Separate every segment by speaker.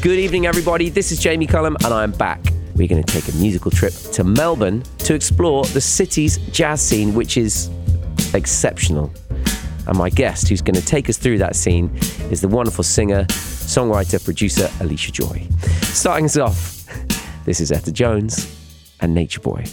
Speaker 1: Good evening, everybody. This is Jamie Cullum, and I'm back. We're going to take a musical trip to Melbourne to explore the city's jazz scene, which is exceptional. And my guest, who's going to take us through that scene, is the wonderful singer, songwriter, producer Allysha Joy. Starting us off, this is Etta Jones and Nature Boy.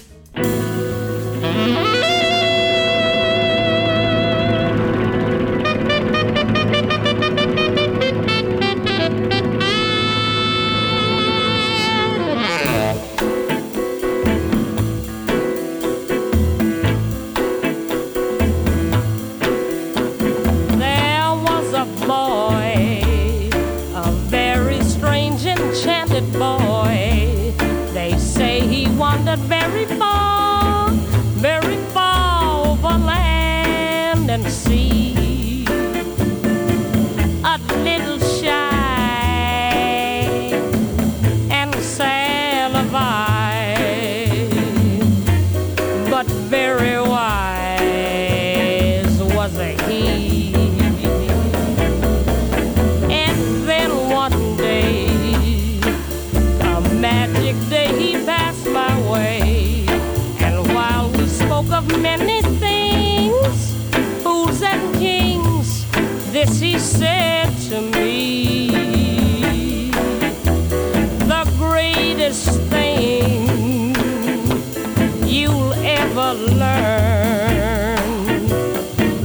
Speaker 1: Ever learn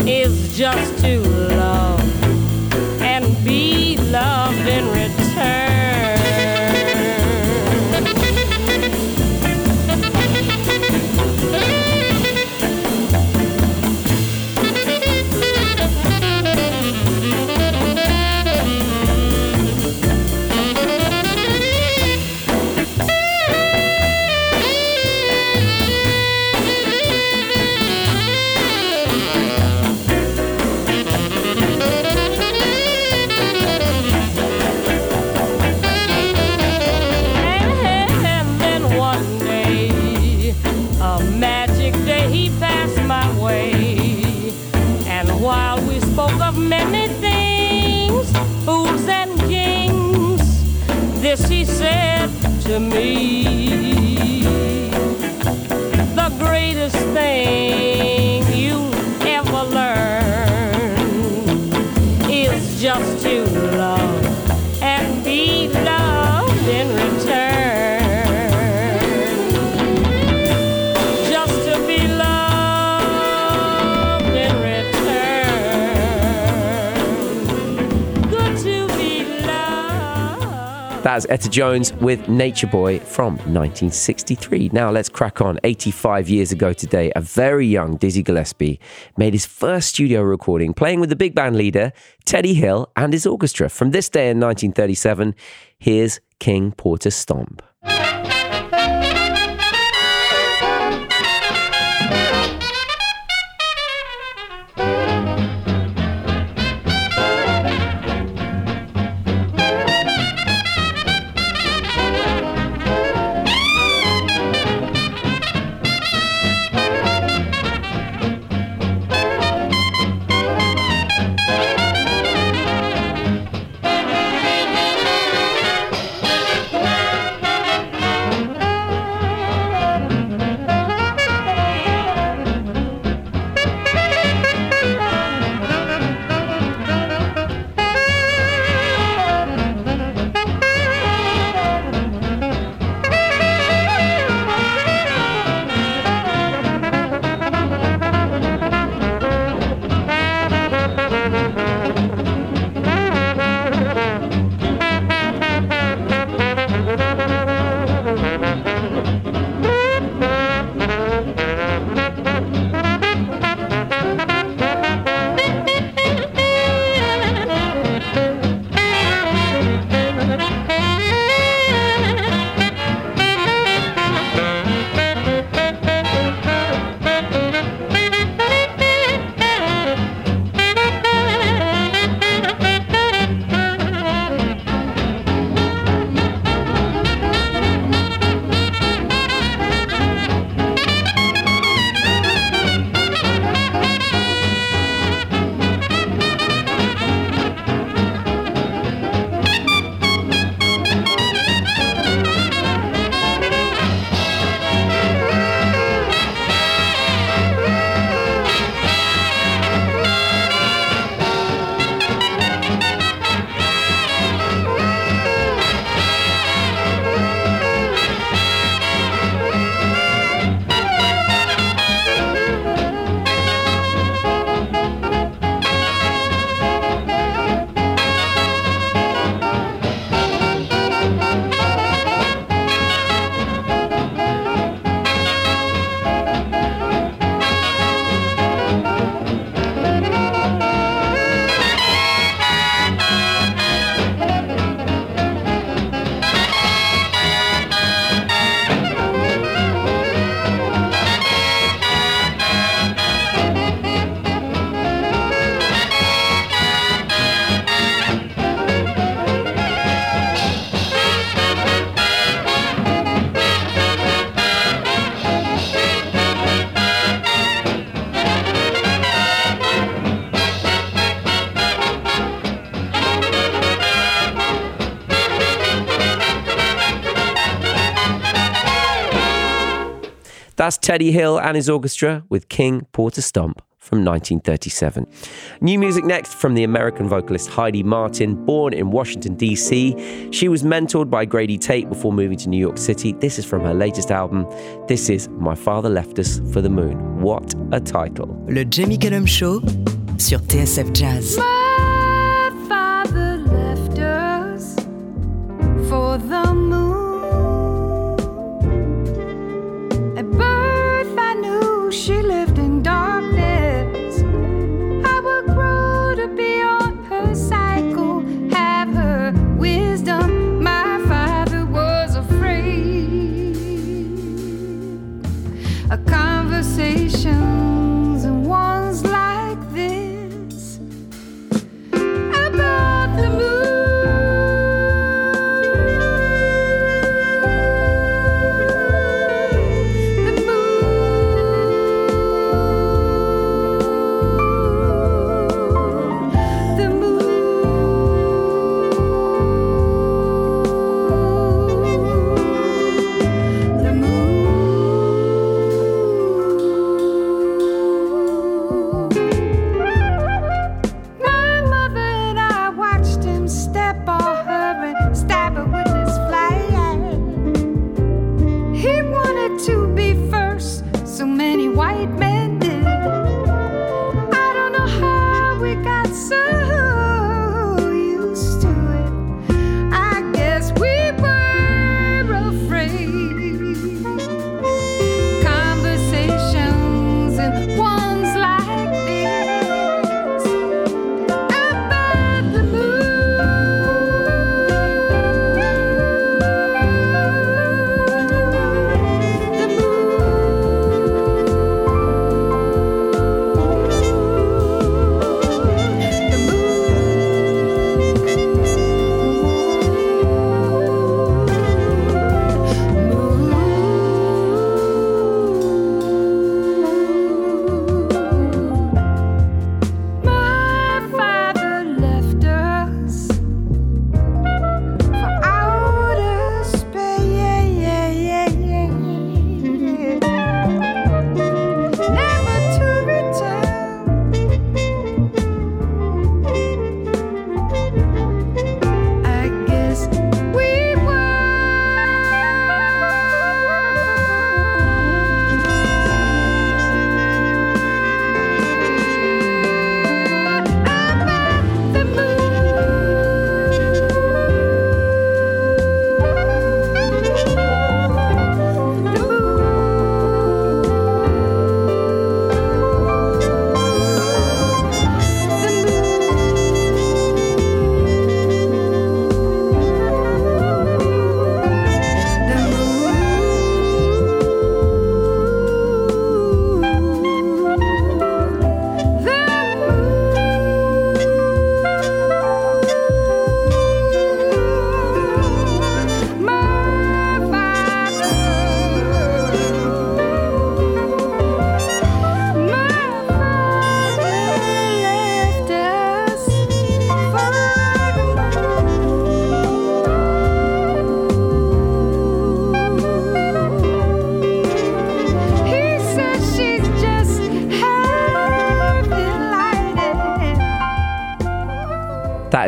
Speaker 1: is just to love and be loved. me. That's Etta Jones with Nature Boy from 1963. Now let's crack on. 85 years ago today, a very young Dizzy Gillespie made his first studio recording playing with the big band leader Teddy Hill and his orchestra. From this day in 1937, here's King Porter Stomp.
Speaker 2: That's Teddy Hill and his orchestra with King Porter Stomp from 1937. New music next from the American vocalist Heidi Martin, born in Washington, D.C. She was mentored by Grady Tate before moving to New York City. This is from her latest album. This is My Father Left Us for the Moon. What a title.
Speaker 3: Le Jamie Cullum Show sur TSF Jazz.
Speaker 4: My father left us for the moon.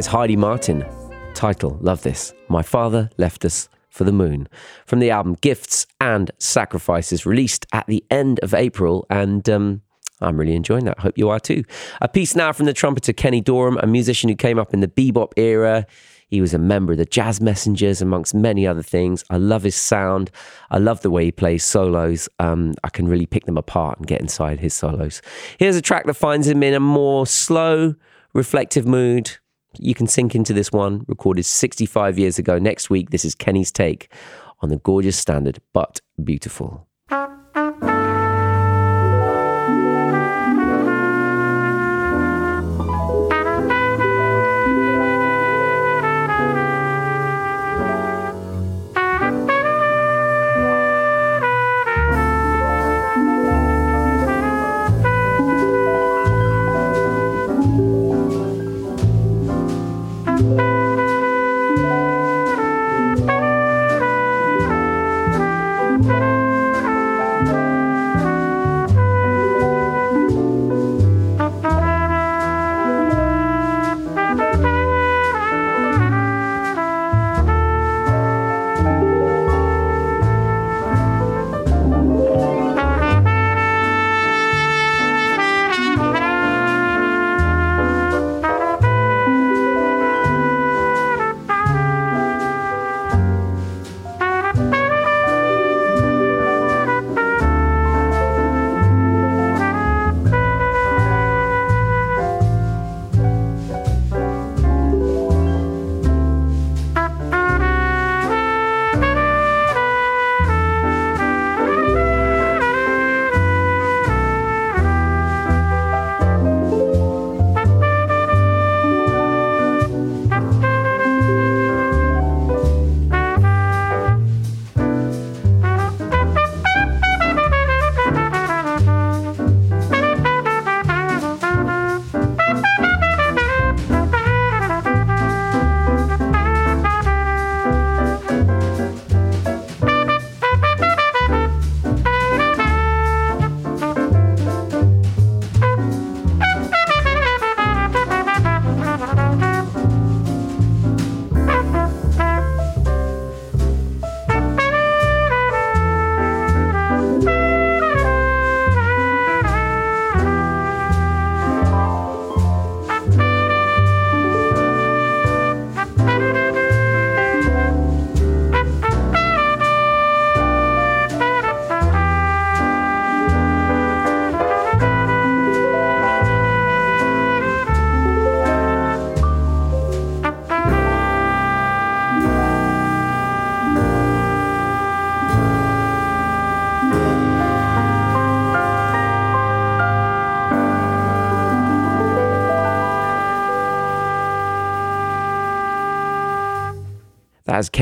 Speaker 2: Is Heidi Martin. Title, love this. My Father Left Us for the Moon. From the album Gifts and Sacrifices, released at the end of April. And um, I'm really enjoying that. Hope you are too. A piece now from the trumpeter Kenny Dorham, a musician who came up in the bebop era. He was a member of the Jazz Messengers, amongst many other things. I love his sound. I love the way he plays solos. Um, I can really pick them apart and get inside his solos. Here's a track that finds him in a more slow, reflective mood. You can sink into this one, recorded 65 years ago. Next week, this is Kenny's take on the gorgeous standard, but beautiful.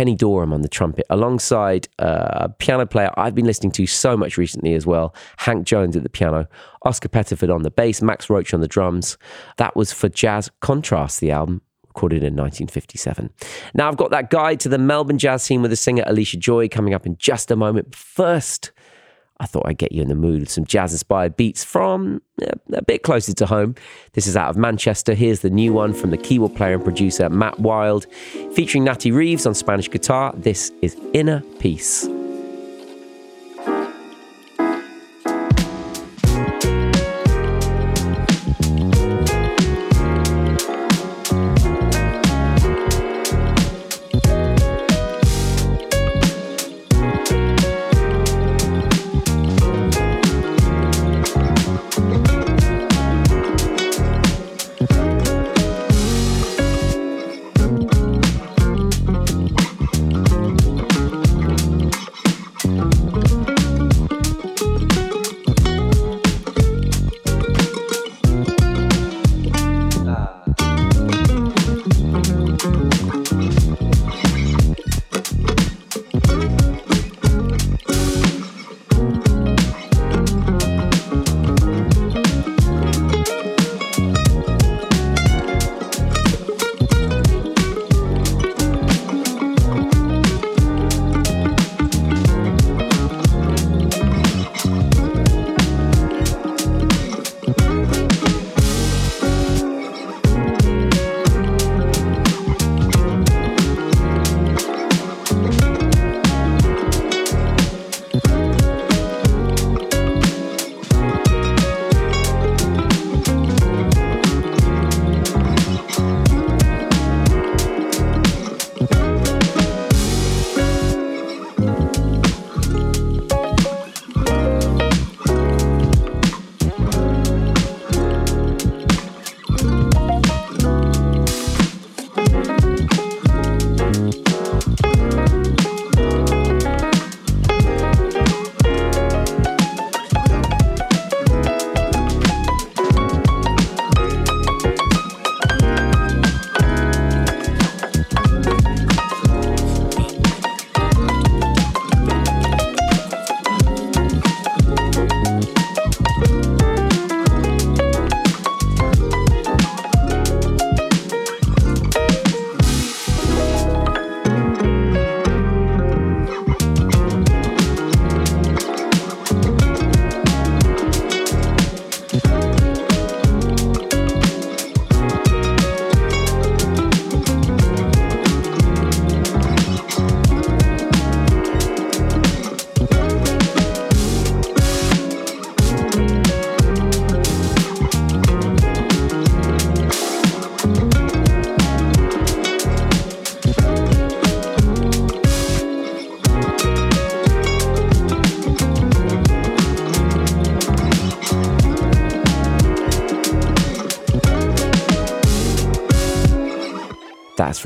Speaker 2: Kenny Dorham on the trumpet, alongside uh, a piano player I've been listening to so much recently as well, Hank Jones at the piano, Oscar Pettiford on the bass, Max Roach on the drums. That was for Jazz Contrast, the album, recorded in 1957. Now I've got that guide to the Melbourne jazz scene with the singer Allysha Joy coming up in just a moment. First, I thought I'd get you in the mood with some jazz inspired beats from a bit closer to home. This is out of Manchester. Here's the new one from the keyboard player and producer Matt Wilde, featuring Natty Reeves on Spanish guitar. This is Inner Peace.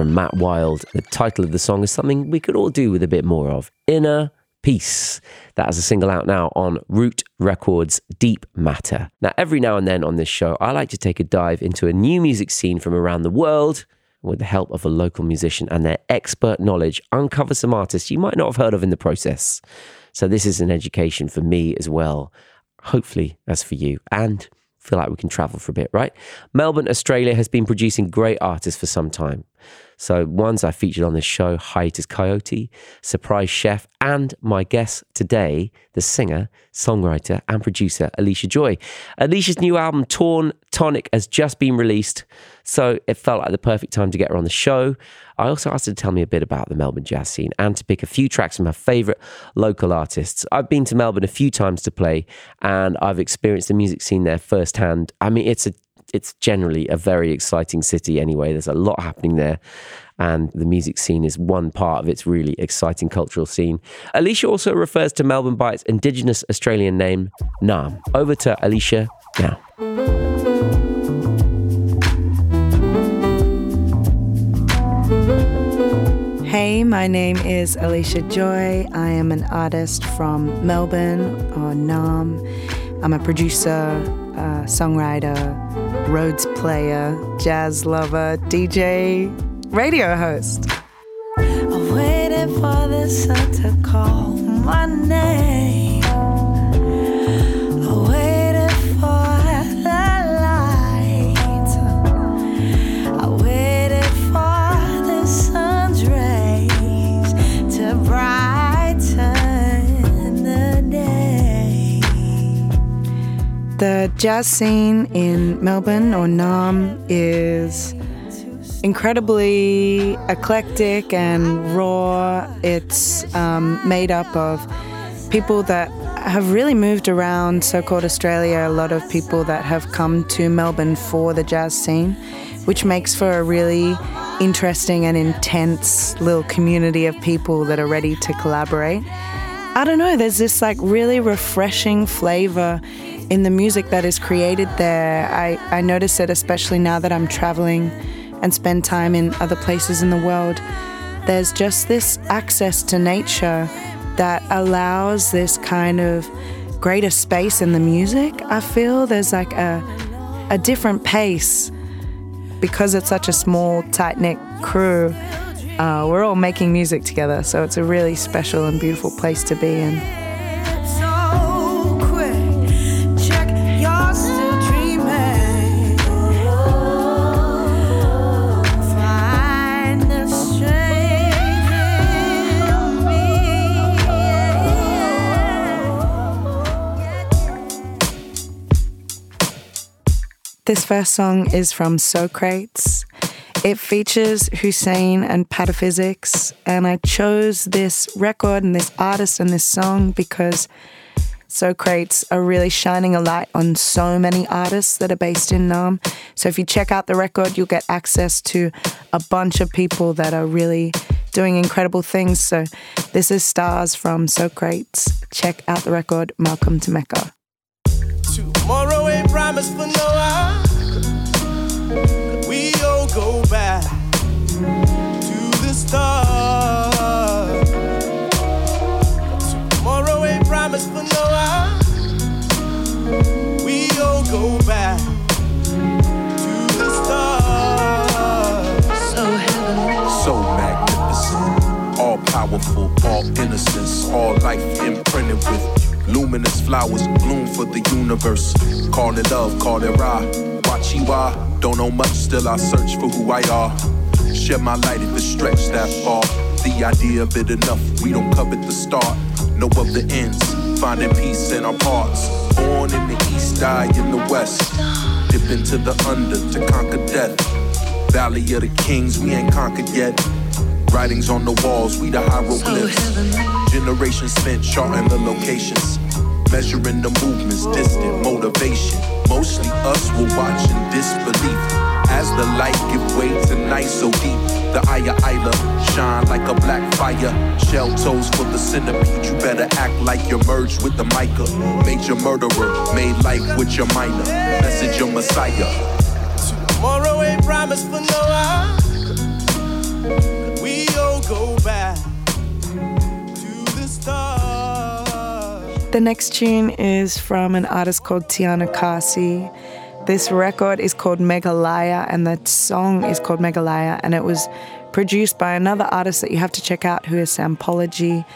Speaker 2: From Matt Wilde. The title of the song is something we could all do with a bit more of Inner Peace. That is a single out now on Root Records Deep Matter. Now, every now and then on this show, I like to take a dive into a new music scene from around the world. With the help of a local musician and their expert knowledge, uncover some artists you might not have heard of in the process. So, this is an education for me as well, hopefully, as for you. And feel like we can travel for a bit, right? Melbourne, Australia has been producing great artists for some time. So, ones I featured on this show Hiatus Kaiyote, Surprise Chef, and my guest today, the singer, songwriter, and producer Allysha Joy. Allysha's new album, Torn Tonic, has just been released. So, it felt like the perfect time to get her on the show. I also asked her to tell me a bit about the Melbourne jazz scene and to pick a few tracks from her favourite local artists. I've been to Melbourne a few times to play and I've experienced the music scene there firsthand. I mean, it's a it's generally a very exciting city anyway. There's a lot happening there. And the music scene is one part of its really exciting cultural scene. Allysha also refers to Melbourne by its indigenous Australian name, Naarm. Over to Allysha now.
Speaker 5: Hey, my name is Allysha Joy. I am an artist from Melbourne or Naarm. I'm a producer, uh, songwriter, Rhodes player, jazz lover, DJ, radio host. waited for the sun to call my name. The jazz scene in Melbourne or Naarm is incredibly eclectic and raw. It's um, made up of people that have really moved around so called Australia, a lot of people that have come to Melbourne for the jazz scene, which makes for a really interesting and intense little community of people that are ready to collaborate. I don't know, there's this like really refreshing flavor in the music that is created there. I, I notice it especially now that I'm traveling and spend time in other places in the world, there's just this access to nature that allows this kind of greater space in the music. I feel there's like a, a different pace because it's such a small, tight knit crew. Uh, we're all making music together, so it's a really special and beautiful place to be in. This first song is from Socrates. It features Hussein and Pataphysics, and I chose this record and this artist and this song because Socrates are really shining a light on so many artists that are based in Naarm. So if you check out the record, you'll get access to a bunch of people that are really doing incredible things. So this is Stars from Socrates. Check out the record, Malcolm to Mecca.
Speaker 6: Tomorrow ain't promised for no. Back to the start. Tomorrow ain't promised for no. We all go back to the start. So
Speaker 7: so magnificent, all powerful, all innocence, all life imprinted with luminous flowers bloom for the universe. Call it love, call it raw. Wachiwa, don't know much, still I search for who I are. Shed my light if it stretch that far. The idea of it enough, we don't covet the start. Know of the ends, finding peace in our parts. Born in the east, die in the west. Dip into the under to conquer death. Valley of the Kings, we ain't conquered yet. Writings on the walls, we the hieroglyphs. Generations spent charting the locations, measuring the movements, distant motivation. Mostly us will watch in disbelief. As the light give way to night so deep, the Aya Isla shine like a black fire. Shell toes for the centipede, you better act like you're merged with the mica. Major murderer, made like with your minor. Message your messiah.
Speaker 6: Tomorrow ain't promised for no hour. We all go back The
Speaker 5: next tune is from an artist called Tiana Khasi. This record is called Meghalaya, and the song is called Meghalaya, and it was produced by another artist that you have to check out who is Sampology.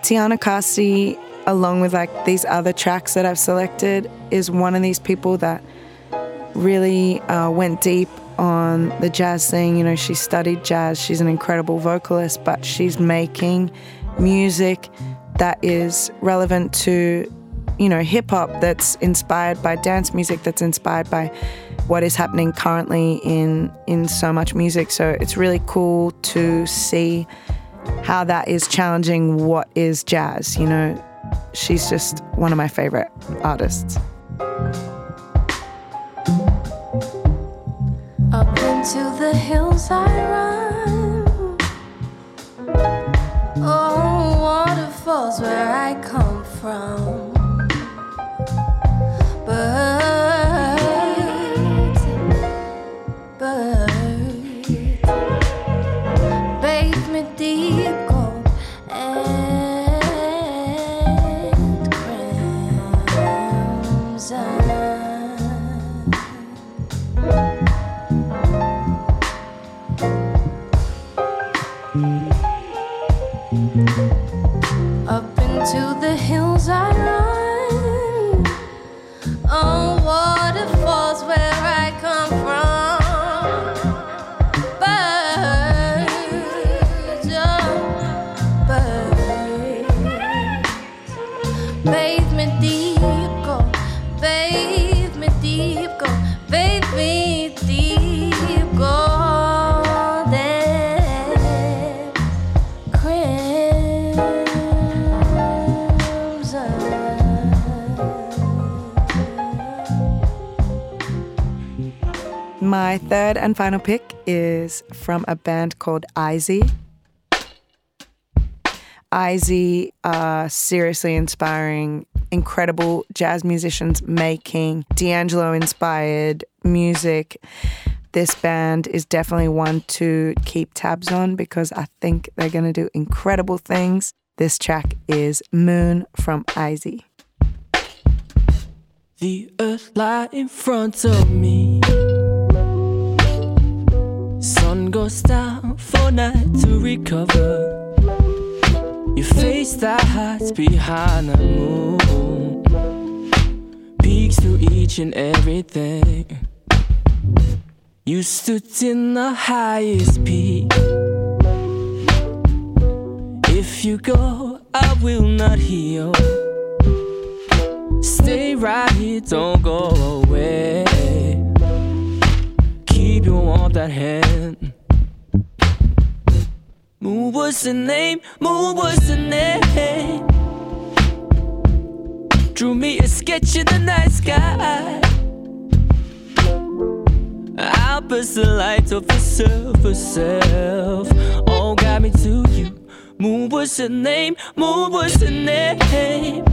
Speaker 5: Tiana Khasi, along with like these other tracks that I've selected, is one of these people that really uh, went deep on the jazz thing. You know, she studied jazz. She's an incredible vocalist, but she's making music that is relevant to, you know, hip hop that's inspired by dance music, that's inspired by what is happening currently in in so much music. So it's really cool to see how that is challenging what is jazz. You know, she's just one of my favorite artists.
Speaker 8: Up into the hills I run. Oh, waterfalls where I come from.
Speaker 5: My third and final pick is from a band called Izzy. Izzy are seriously inspiring, incredible jazz musicians making D'Angelo inspired music. This band is definitely one to keep tabs on because I think they're going to do incredible things. This track is Moon from Izzy.
Speaker 9: The earth lie in front of me. Goes down for night to recover. Your face that hides behind the moon peeks through each and everything. You stood in the highest peak. If you go, I will not heal. Stay right here, don't go away. Keep your warmth at hand. Moon was the name, moon was the name. Drew me a sketch in the night sky. I'll burst the light of herself, herself. All got me to you. Moon was the name, moon was the name.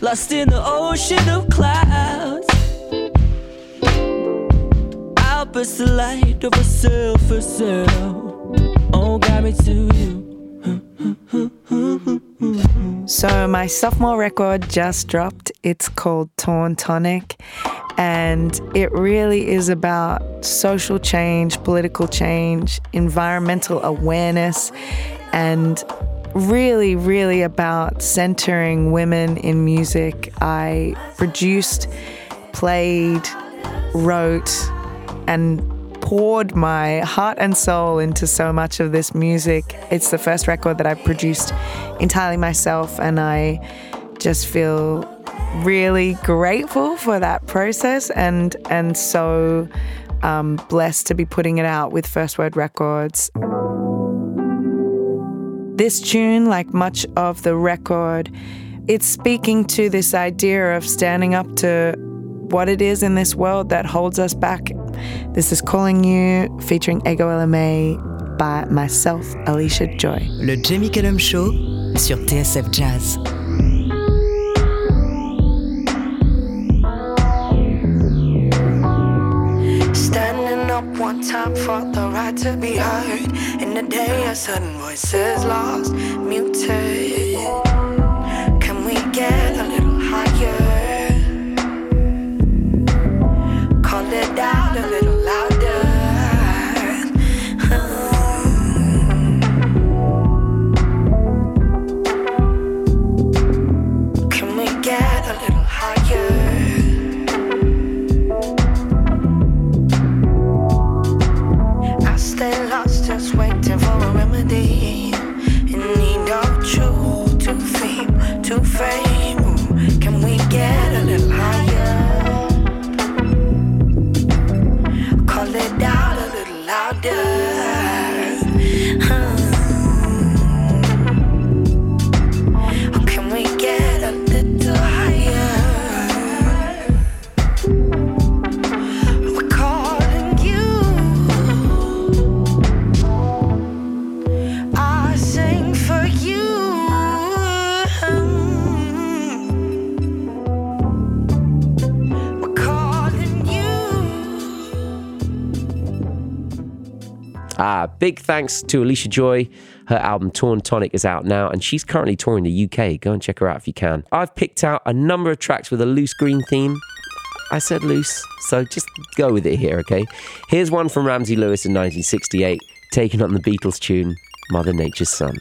Speaker 9: Lost in the ocean of clouds. I'll the light of herself, herself. All got me to you.
Speaker 5: So, my sophomore record just dropped. It's called Torn Tonic. And it really is about social change, political change, environmental awareness, and really, really about centering women in music. I produced, played, wrote, and poured my heart and soul into so much of this music. It's the first record that I've produced entirely myself, and I just feel really grateful for that process and and so um, blessed to be putting it out with First Word Records. This tune, like much of the record, it's speaking to this idea of standing up to what it is in this world that holds us back. This is Calling You, featuring Ego Ella May by myself, Allysha Joy.
Speaker 3: Le Jamie Cullum Show sur TSF Jazz.
Speaker 10: Standing up one time for the right to be heard. In the day, a sudden voices lost, muted. Can we get a little higher? Call it
Speaker 2: big thanks to Allysha Joy. Her album Torn Tonic is out now, and she's currently touring the UK. Go and check her out if you can. I've picked out a number of tracks with a loose green theme. I said loose, so just go with it here, okay? Here's one from Ramsey Lewis in 1968, taken on the Beatles tune Mother Nature's son.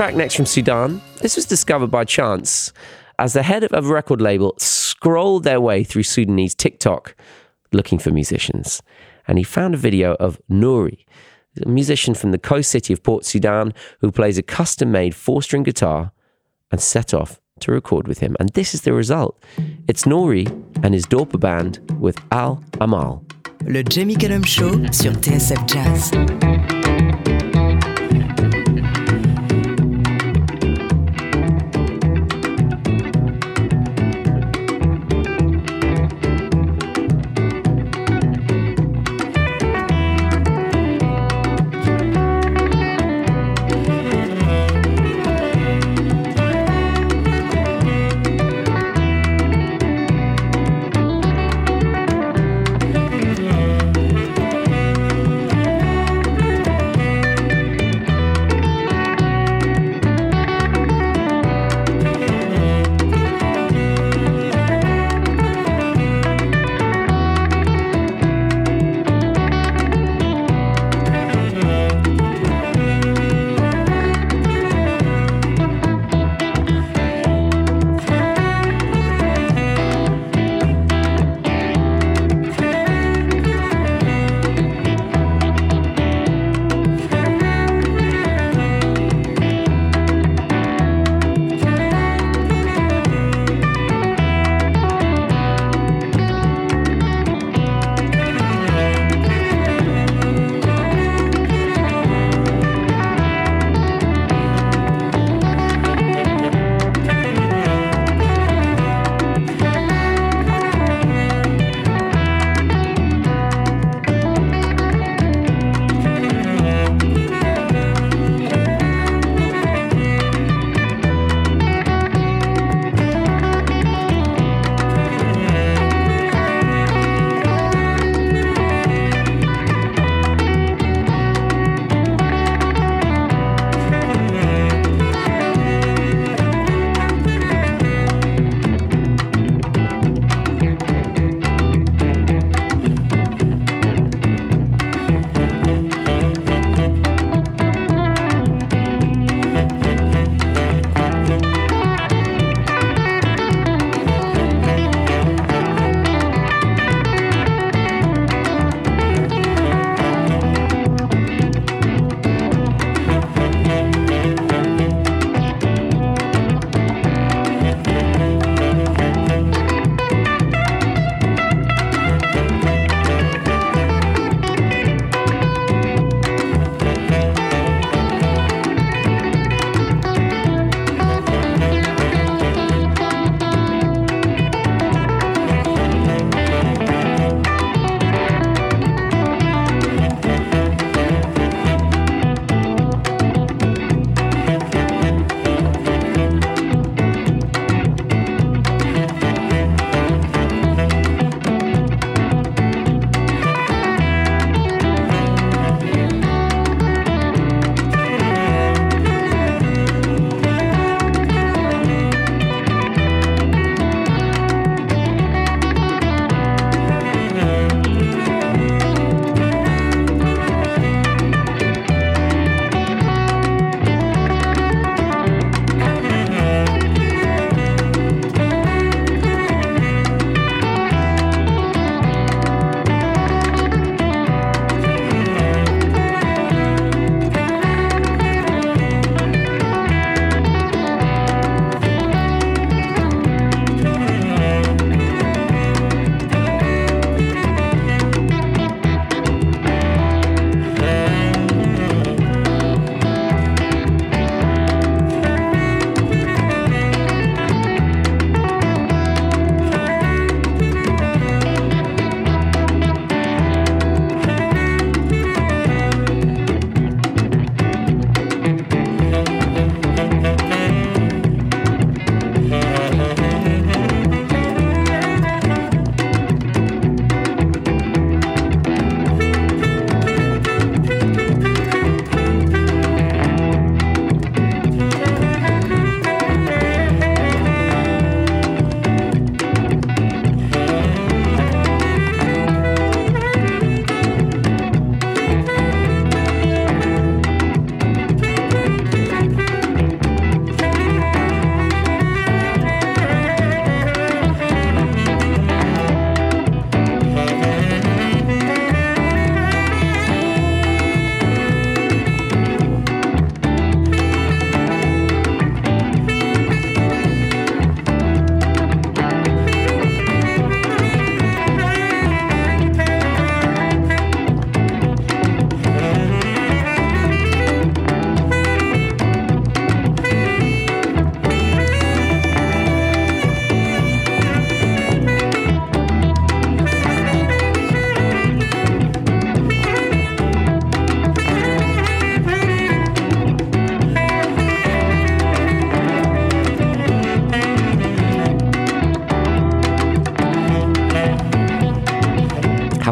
Speaker 2: Track next from Sudan. This was discovered by chance as the head of a record label scrolled their way through Sudanese TikTok looking for musicians. And he found a video of Noori, a musician from the coast city of Port Sudan who plays a custom made four string guitar and set off to record with him. And this is the result it's Noori and his Dorpa band with Al Amal.
Speaker 3: Le Jamie Cullum Show sur TSF Jazz.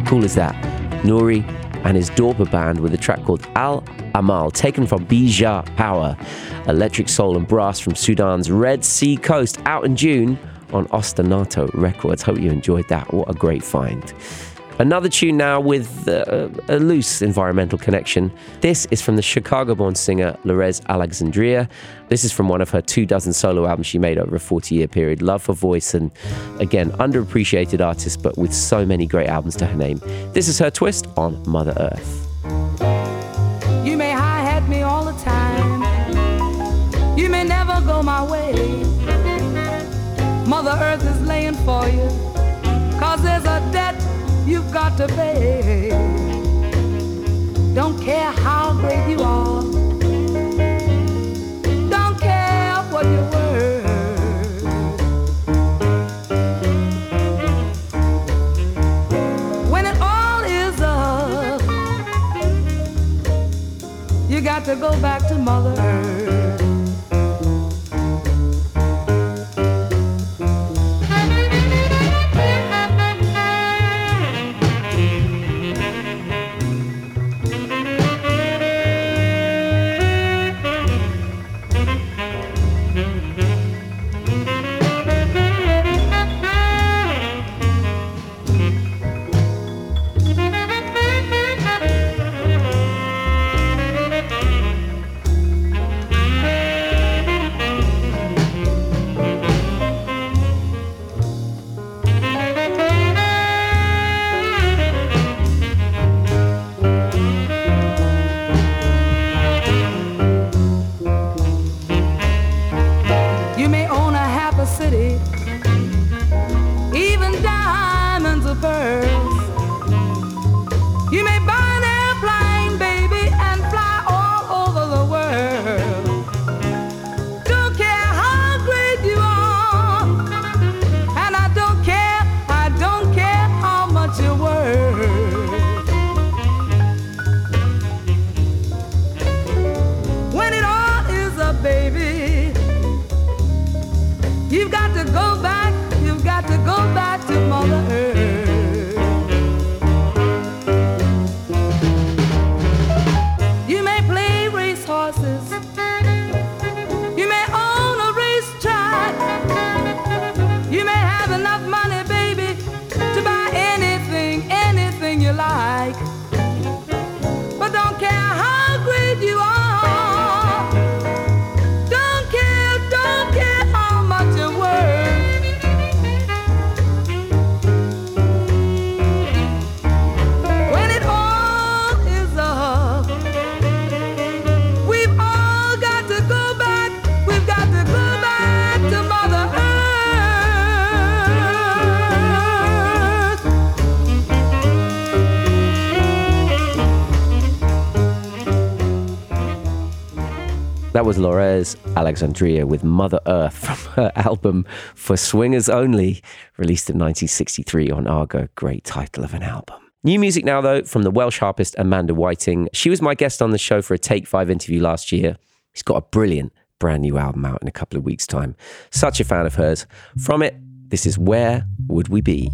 Speaker 2: Cool is that? Noori and his Dorpa band with a track called Al Amal, taken from Beja Power, electric soul and brass from Sudan's Red Sea coast, out in June on Ostinato Records. Hope you enjoyed that. What a great find. Another tune now with uh, a loose environmental connection. This is from the Chicago born singer Lorez Alexandria. This is from one of her two dozen solo albums she made over a 40 year period. Love for voice and, again, underappreciated artist, but with so many great albums to her name. This is her twist on Mother Earth.
Speaker 11: You may hi hat me all the time. You may never go my way. Mother Earth is laying for you. Cause there's a debt you've got to pay. Don't care how great you are. Don't care what you're worth. When it all is up, you got to go back to Mother Earth.
Speaker 2: That was Lorez Alexandria with Mother Earth from her album For Swingers Only, released in 1963 on Argo. Great title of an album. New music now, though, from the Welsh harpist Amanda Whiting. She was my guest on the show for a Take Five interview last year. She's got a brilliant brand new album out in a couple of weeks' time. Such a fan of hers. From it, this is Where Would We Be?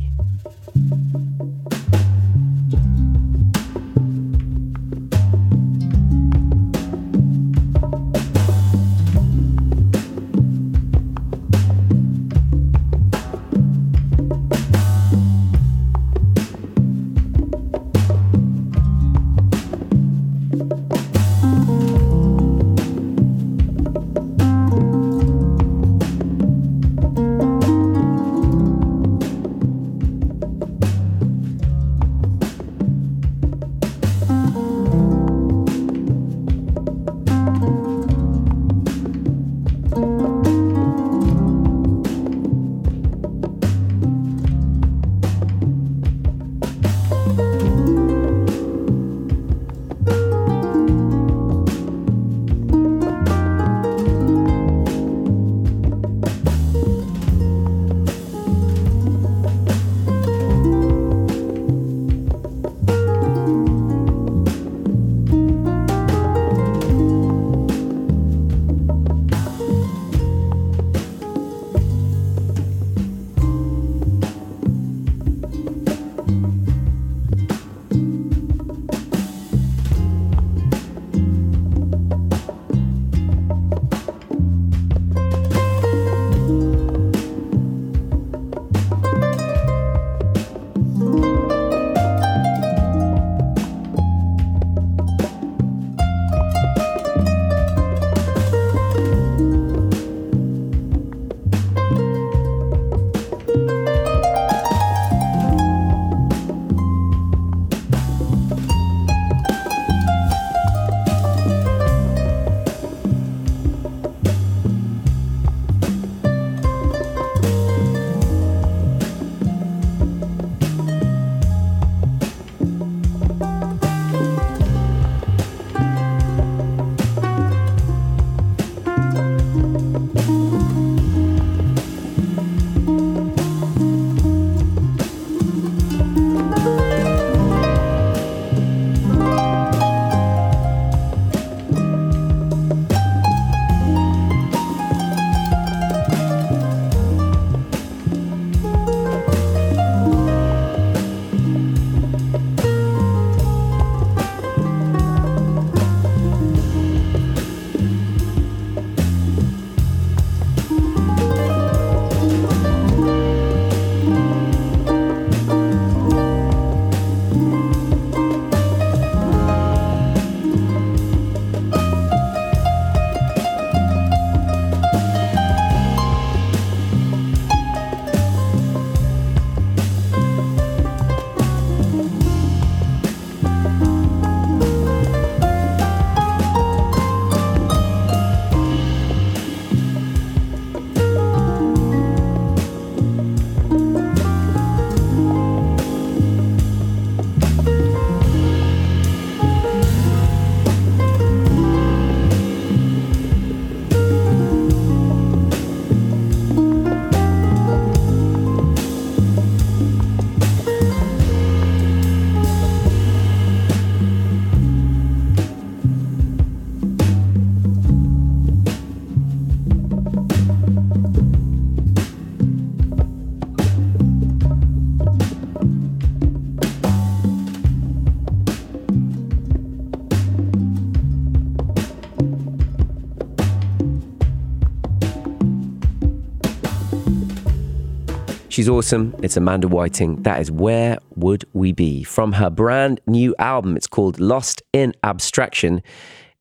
Speaker 2: She's awesome. It's Amanda Whiting. That is Where Would We Be? From her brand new album. It's called Lost in Abstraction.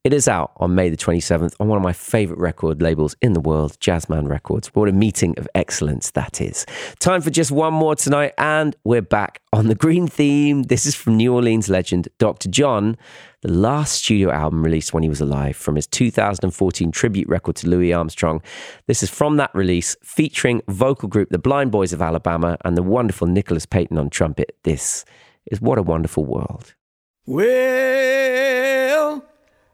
Speaker 2: It is out on May the 27th on one of my favorite record labels in the world, Jazzman Records. What a meeting of excellence that is. Time for just one more tonight, and we're back on the green theme. This is from New Orleans legend Dr. John, the last studio album released when he was alive from his 2014 tribute record to Louis Armstrong. This is from that release, featuring vocal group The Blind Boys of Alabama and the wonderful Nicholas Payton on trumpet. This is What a Wonderful World.
Speaker 12: Well,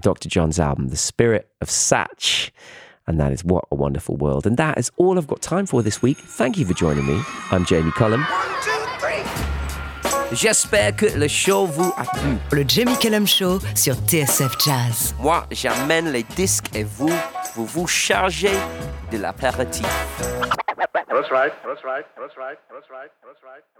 Speaker 2: Dr. John's album, The Spirit of Satch. And that is What a Wonderful World. And that is all I've got time for this week. Thank you for joining me. I'm Jamie Cullum.
Speaker 13: One, two, three.
Speaker 2: J'espère que le show vous a plu.
Speaker 3: Le Jamie Cullum Show sur TSF Jazz.
Speaker 2: Moi, j'amène les disques et vous, vous vous chargez de l'apéritif.
Speaker 12: That's right. That's right. That's right. That's right. That's right. That's right.